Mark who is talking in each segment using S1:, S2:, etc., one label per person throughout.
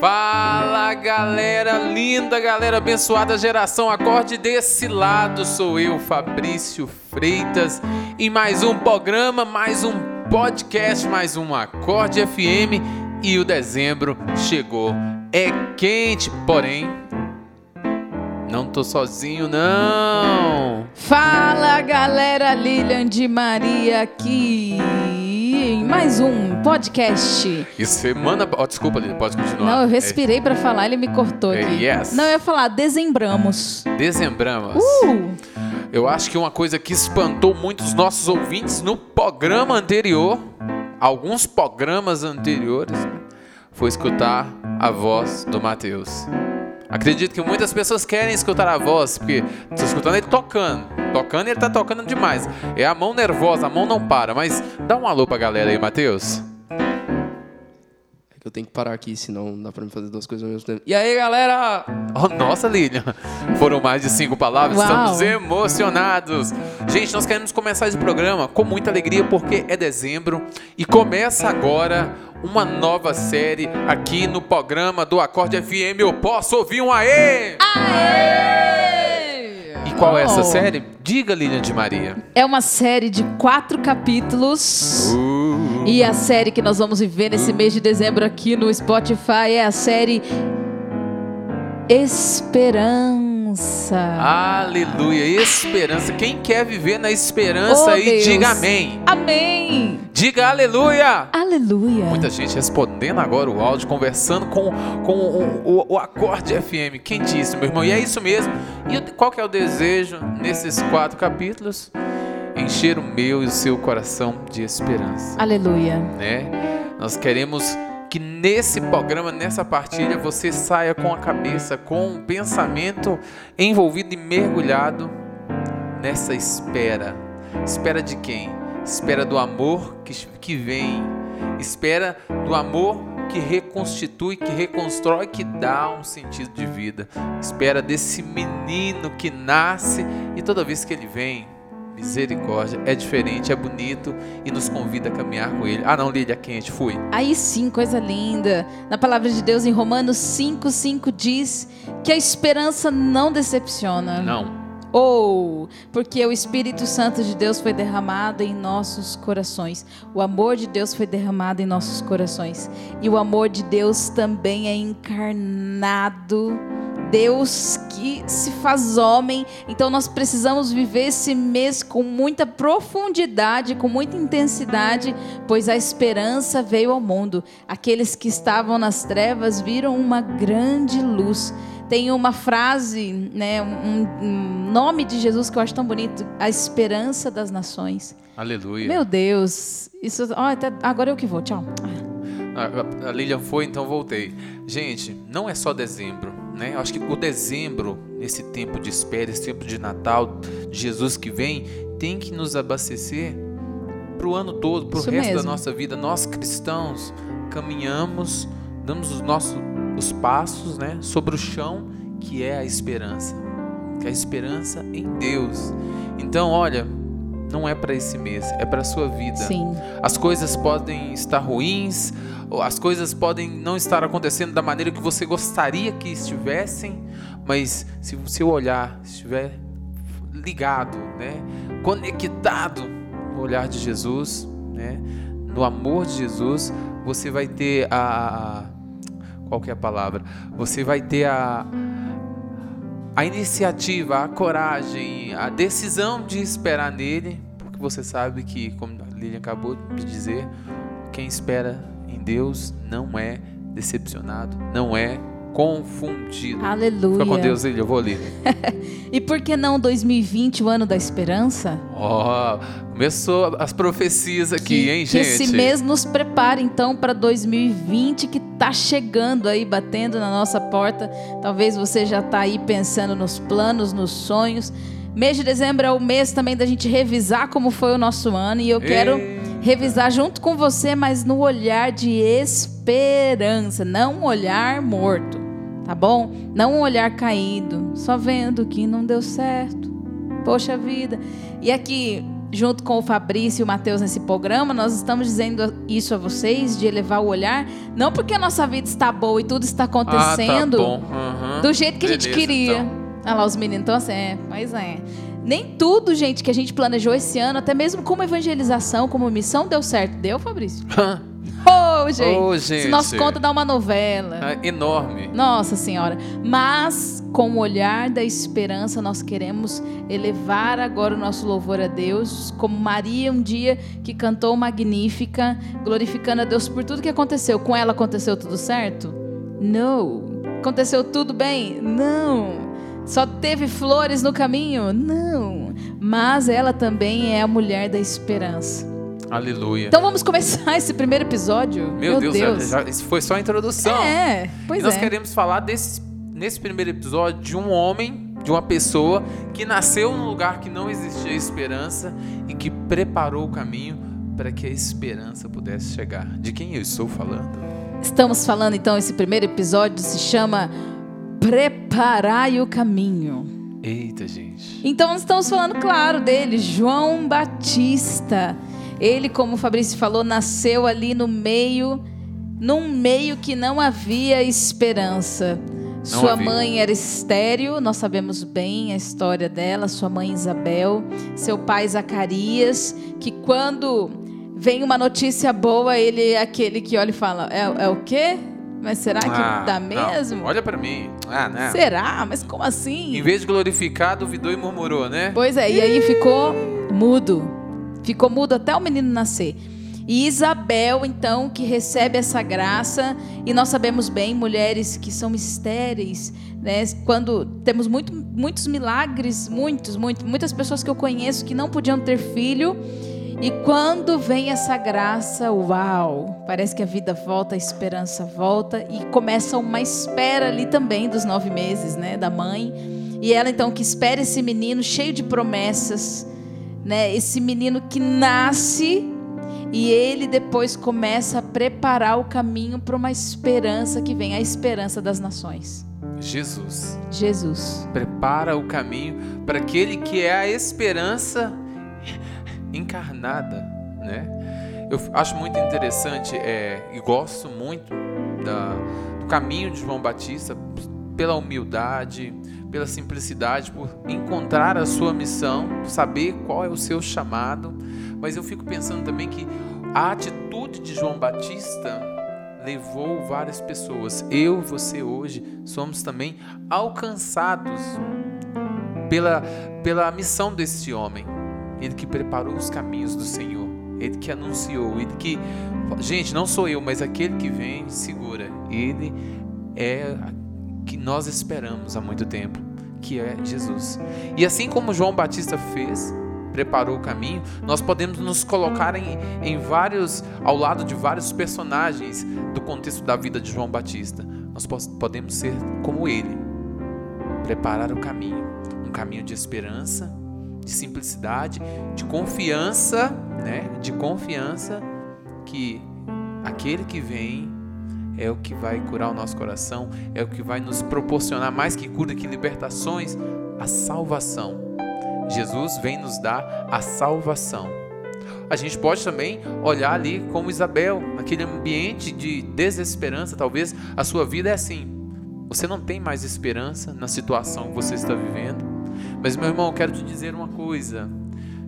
S1: Fala galera linda, galera abençoada geração Acorde desse lado sou eu, Fabrício Freitas, em mais um programa, mais um podcast, mais um Acorde FM e o dezembro chegou. É quente, porém não tô sozinho não.
S2: Fala galera, Lilian de Maria aqui mais um podcast.
S1: E semana. Oh, desculpa, Lilian, pode continuar.
S2: Não, eu respirei pra falar, ele me cortou
S1: É,
S2: aqui.
S1: yes.
S2: Não, eu ia falar, dezembramos.
S1: É, dezembramos.
S2: Uh!
S1: Eu acho que uma coisa que espantou muitos nossos ouvintes no programa anterior, alguns programas anteriores, né, foi escutar a voz do Mateus. Acredito que muitas pessoas querem escutar a voz, porque estão escutando ele tocando. Tocando e ele tá tocando demais. É a mão nervosa, a mão não para. Mas dá um alô pra galera aí, Mateus.
S3: É que eu tenho que parar aqui, senão não dá pra mim fazer duas coisas ao mesmo tempo. E aí, galera?
S1: Oh, nossa, Lilian. Foram mais de cinco palavras,
S2: Uau.
S1: estamos emocionados. Gente, nós queremos começar esse programa com muita alegria porque é dezembro e começa agora uma nova série aqui no programa do Acorde FM. Eu posso ouvir um aê! E qual é essa
S2: Oh.
S1: série? Diga, Lilian de Maria.
S2: É uma série de quatro capítulos.
S1: Uh.
S2: E a série que nós vamos viver nesse mês de dezembro aqui no Spotify é a série Esperança.
S1: Aleluia, esperança. Quem quer viver na esperança
S2: Oh,
S1: aí,
S2: Deus.
S1: diga amém.
S2: Amém!
S1: Diga aleluia.
S2: Aleluia!
S1: Muita gente respondendo agora o áudio, conversando com, com o, o- o Acorde FM. Quem disse, meu irmão? E é isso mesmo. E qual que é o desejo nesses quatro capítulos? Encher o meu e o seu coração de esperança,
S2: Aleluia!
S1: né? Nós queremos que nesse programa, nessa partilha, você saia com a cabeça, com o pensamento envolvido e mergulhado nessa espera. Espera de quem? Espera do amor que, que vem. Espera do amor que reconstitui, que reconstrói, que dá um sentido de vida. Espera desse menino que nasce e toda vez que ele vem, misericórdia, é diferente, é bonito e nos convida a caminhar com ele. Ah, não, Lídia, quente, fui.
S2: Aí sim, coisa linda. Na palavra de Deus em Romanos 5, 5 diz que a esperança não decepciona.
S1: Não.
S2: Ou porque o Espírito Santo de Deus foi derramado em nossos corações. O amor de Deus foi derramado em nossos corações. E o amor de Deus também é encarnado. Deus que se faz homem. Então nós precisamos viver esse mês com muita profundidade, com muita intensidade, pois a esperança veio ao mundo. Aqueles que estavam nas trevas viram uma grande luz. Tem uma frase, né, um, um nome de Jesus que eu acho tão bonito, a esperança das nações.
S1: Aleluia.
S2: Meu Deus, isso, ó, até- agora eu que vou, tchau.
S1: A, a- a Lilian foi, então voltei. Gente, não é só dezembro, né? Eu acho que o dezembro, nesse tempo de espera, esse tempo de Natal, de Jesus que vem, tem que nos abastecer para o ano todo, para o resto da
S2: mesmo.
S1: nossa vida. Nós cristãos caminhamos, damos os nossos os passos, né, sobre o chão que é a esperança, que é a esperança em Deus. Então, olha, não é para esse mês, é para sua vida.
S2: Sim.
S1: As coisas podem estar ruins, as coisas podem não estar acontecendo da maneira que você gostaria que estivessem, mas se o seu olhar estiver ligado, né, conectado no olhar de Jesus, né, no amor de Jesus, você vai ter a, qual que é a palavra? Você vai ter a a iniciativa, a coragem, a decisão de esperar nele, porque você sabe que, como a Lilian acabou de dizer, quem espera em Deus não é decepcionado, não é confundido.
S2: Aleluia.
S1: Fica com Deus, Lilian, eu vou ali.
S2: E por que não 2020, o ano da esperança?
S1: Ó, começou as profecias aqui,
S2: que,
S1: hein,
S2: que
S1: gente?
S2: esse mês nos prepare então para 2020, que tá chegando aí, batendo na nossa porta. Talvez você já está aí pensando nos planos, nos sonhos. Mês de dezembro é o mês também da gente revisar como foi o nosso ano e eu quero
S1: Ei.
S2: revisar junto com você, mas no olhar de esperança, não um olhar morto, tá bom? Não um olhar caído, só vendo que não deu certo. Poxa vida. E aqui, junto com o Fabrício e o Matheus nesse programa, nós estamos dizendo isso a vocês, de elevar o olhar, não porque a nossa vida está boa e tudo está acontecendo
S1: Ah, tá. Aham.
S2: do jeito que a gente
S1: Beleza,
S2: queria.
S1: então.
S2: Olha lá os meninos, então assim, é, pois é. Nem tudo, gente, que a gente planejou esse ano, até mesmo como evangelização, como missão, deu certo. Deu, Fabrício? Ô, gente. Se
S1: gente.
S2: nosso conta dá uma novela.
S1: É enorme.
S2: Nossa Senhora. Mas, com o olhar da esperança, nós queremos elevar agora o nosso louvor a Deus, como Maria um dia que cantou Magnífica, glorificando a Deus por tudo que aconteceu. Com ela aconteceu tudo certo? Não. Aconteceu tudo bem? Não. Só teve flores no caminho? Não. Mas ela também é a mulher da esperança.
S1: Aleluia.
S2: Então vamos começar esse primeiro episódio.
S1: Meu, Deus, já- já- isso foi só a introdução.
S2: É, pois
S1: e nós
S2: é.
S1: queremos falar desse, nesse primeiro episódio de um homem, de uma pessoa que nasceu num lugar que não existia esperança e que preparou o caminho para que a esperança pudesse chegar. De quem eu estou falando?
S2: Estamos falando então, esse primeiro episódio se chama Preparai o Caminho.
S1: Eita, gente.
S2: Então nós estamos falando, claro, dele, João Batista. Ele, como o Fabrício falou, nasceu ali no meio, num meio que não havia esperança. Sua
S1: havia.
S2: mãe era estéril, nós sabemos bem a história dela, sua mãe Isabel, seu pai Zacarias, que quando vem uma notícia boa, ele é aquele que olha e fala: É, é o quê? Mas será que
S1: Ah,
S2: dá
S1: não.
S2: mesmo?
S1: Olha para mim. Ah, né?
S2: Será? Mas como assim?
S1: Em vez de glorificar, duvidou e murmurou, né?
S2: Pois é, e aí ficou mudo. Ficou mudo até o menino nascer. E Isabel, então, que recebe essa graça, e nós sabemos bem, mulheres que são estéreis, né? Quando temos muito, muitos milagres, muitos, muitos, muitas pessoas que eu conheço que não podiam ter filho, e quando vem essa graça, uau, parece que a vida volta, a esperança volta, e começa uma espera ali também dos nove meses, né, da mãe. E ela então que espera esse menino cheio de promessas, né? Esse menino que nasce e ele depois começa a preparar o caminho para uma esperança que vem, a esperança das nações.
S1: Jesus
S2: Jesus.
S1: prepara o caminho para aquele que é a esperança encarnada, né? Eu acho muito interessante é, e gosto muito da, do caminho de João Batista pela humildade, pela simplicidade, por encontrar a sua missão, saber qual é o seu chamado. Mas eu fico pensando também que a atitude de João Batista levou várias pessoas. Eu você hoje somos também alcançados pela, pela missão desse homem. Ele que preparou os caminhos do Senhor. Ele que anunciou. Ele que. Gente, não sou eu, mas aquele que vem, segura. Ele é que nós esperamos há muito tempo, que é Jesus. E assim como João Batista fez, preparou o caminho, nós podemos nos colocar em, em vários, ao lado de vários personagens do contexto da vida de João Batista. Nós podemos ser como ele, preparar o caminho, um caminho de esperança, de simplicidade, de confiança, né? De confiança que aquele que vem é o que vai curar o nosso coração, é o que vai nos proporcionar mais que cura, que libertações, a salvação. Jesus vem nos dar a salvação. A gente pode também olhar ali como Isabel, naquele ambiente de desesperança, talvez a sua vida é assim. Você não tem mais esperança na situação que você está vivendo. Mas meu irmão, eu quero te dizer uma coisa.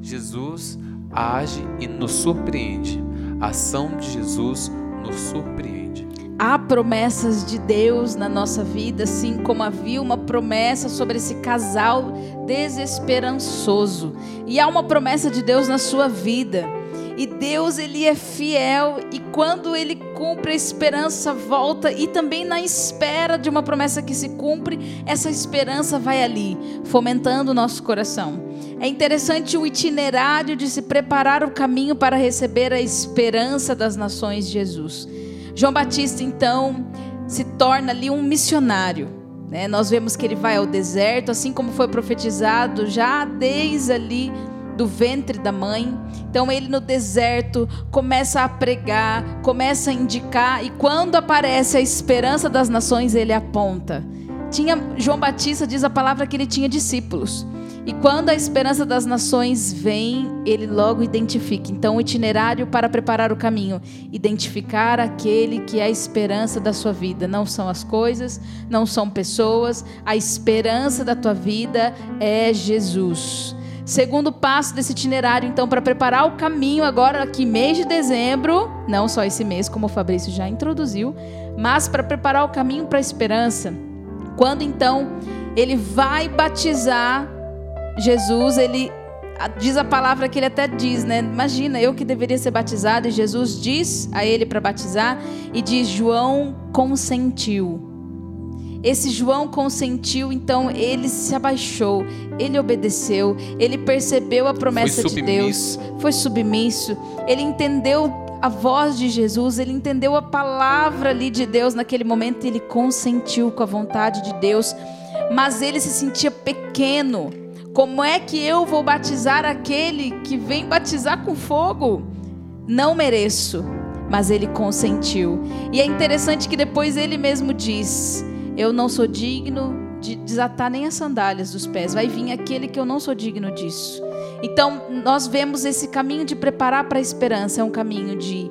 S1: Jesus age e nos surpreende. A ação de Jesus nos surpreende.
S2: Há promessas de Deus na nossa vida, assim como havia uma promessa sobre esse casal desesperançoso. E há uma promessa de Deus na sua vida. E Deus, ele é fiel e quando ele cumpre a esperança volta e também na espera de uma promessa que se cumpre, essa esperança vai ali, fomentando o nosso coração. É interessante o itinerário de se preparar o caminho para receber a esperança das nações de Jesus. João Batista, então, se torna ali um missionário. Né? Nós vemos que ele vai ao deserto, assim como foi profetizado já desde ali do ventre da mãe. Então ele no deserto começa a pregar, começa a indicar e quando aparece a esperança das nações, ele aponta. Tinha João Batista diz a palavra que ele tinha discípulos. E quando a esperança das nações vem, ele logo identifica. Então, o itinerário para preparar o caminho, identificar aquele que é a esperança da sua vida. Não são as coisas, não são pessoas, a esperança da tua vida é Jesus. Segundo passo desse itinerário, então, para preparar o caminho agora aqui mês de dezembro, não só esse mês, como o Fabrício já introduziu, mas para preparar o caminho para a esperança. Quando então ele vai batizar Jesus, ele diz a palavra que ele até diz, né? Imagina, eu que deveria ser batizado, e Jesus diz a ele para batizar, e diz: João consentiu. Esse João consentiu, então ele se abaixou, ele obedeceu, ele percebeu a promessa de Deus, foi submisso, ele entendeu a voz de Jesus, ele entendeu a palavra ali de Deus naquele momento, ele consentiu com a vontade de Deus, mas ele se sentia pequeno como é que eu vou batizar aquele que vem batizar com fogo? Não mereço, mas ele consentiu. E é interessante que depois ele mesmo diz: Eu não sou digno de desatar nem as sandálias dos pés. Vai vir aquele que eu não sou digno disso. Então, nós vemos esse caminho de preparar para a esperança, é um caminho de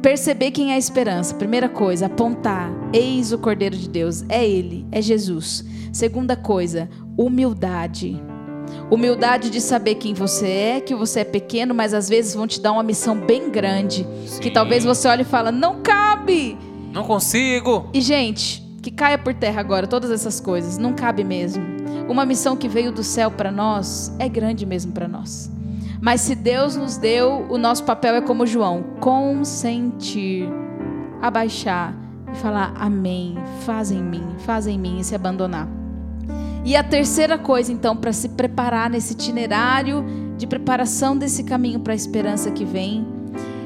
S2: perceber quem é a esperança. Primeira coisa, apontar. Eis o Cordeiro de Deus. É Ele, é Jesus. Segunda coisa, humildade. Humildade de saber quem você é, que você é pequeno, mas às vezes vão te dar uma missão bem grande. Sim. Que talvez você olhe e fala, não cabe.
S1: Não consigo.
S2: E, gente, que caia por terra agora todas essas coisas. Não cabe mesmo. Uma missão que veio do céu para nós é grande mesmo para nós. Mas se Deus nos deu, o nosso papel é como João: consentir, abaixar e falar amém, faz em mim, faz em mim e se abandonar. E a terceira coisa, então, para se preparar nesse itinerário de preparação desse caminho para a esperança que vem,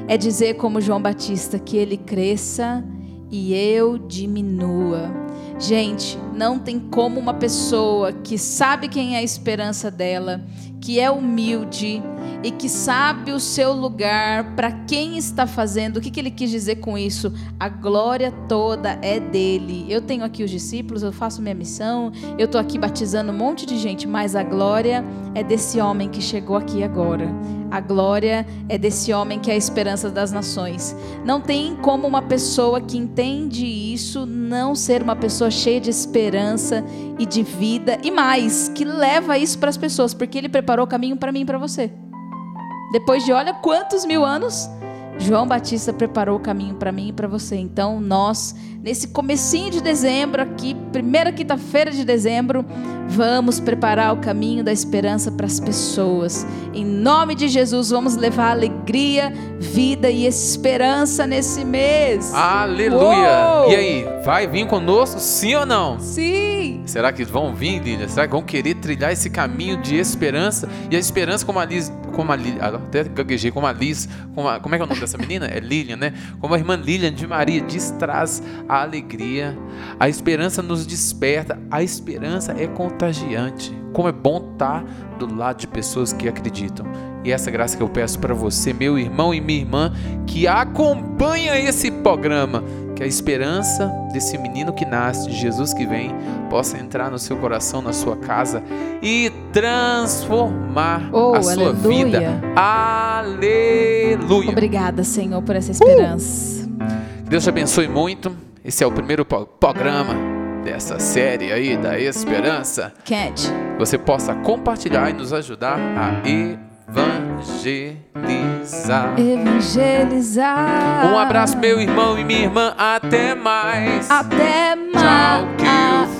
S2: é dizer, como João Batista, que ele cresça e eu diminua. Gente, não tem como uma pessoa que sabe quem é a esperança dela, que é humilde e que sabe o seu lugar, para quem está fazendo, o que, que ele quis dizer com isso? A glória toda é dele. Eu tenho aqui os discípulos, eu faço minha missão, eu estou aqui batizando um monte de gente, mas a glória é desse homem que chegou aqui agora. A glória é desse homem que é a esperança das nações. Não tem como uma pessoa que entende isso não ser uma pessoa cheia de esperança e de vida e mais, que leva isso para as pessoas, porque ele preparou o caminho para mim e para você. Depois de olha quantos mil anos, João Batista preparou o caminho para mim e para você. Então, nós, nesse comecinho de dezembro, aqui, primeira quinta-feira de dezembro, vamos preparar o caminho da esperança para as pessoas. Em nome de Jesus, vamos levar alegria, vida e esperança nesse mês.
S1: Aleluia! Uou! E aí, vai vir conosco, sim ou não?
S2: Sim!
S1: Será que vão vir, Lília? Será que vão querer trilhar esse caminho de esperança? E a esperança, como a Liz, como a Liz, até gaguejei, como a Liz, como, a, como é que é o nome dessa menina? É Lilian, né? Como a irmã Lilian de Maria diz, traz a alegria. A esperança nos desperta. A esperança é contagiante. Como é bom estar do lado de pessoas que acreditam. E essa graça que eu peço para você, meu irmão e minha irmã, que acompanha esse programa, que a esperança desse menino que nasce, de Jesus que vem, possa entrar no seu coração, na sua casa e transformar
S2: oh,
S1: a sua
S2: aleluia.
S1: vida. Aleluia.
S2: Obrigada, Senhor, por essa esperança. Uh!
S1: Deus te abençoe muito. Esse é o primeiro programa dessa série aí da esperança.
S2: Cat.
S1: Você possa compartilhar e nos ajudar a evangelizar.
S2: Evangelizar.
S1: Um abraço, meu irmão e minha irmã. Até mais.
S2: Até mais.
S1: Tchau, que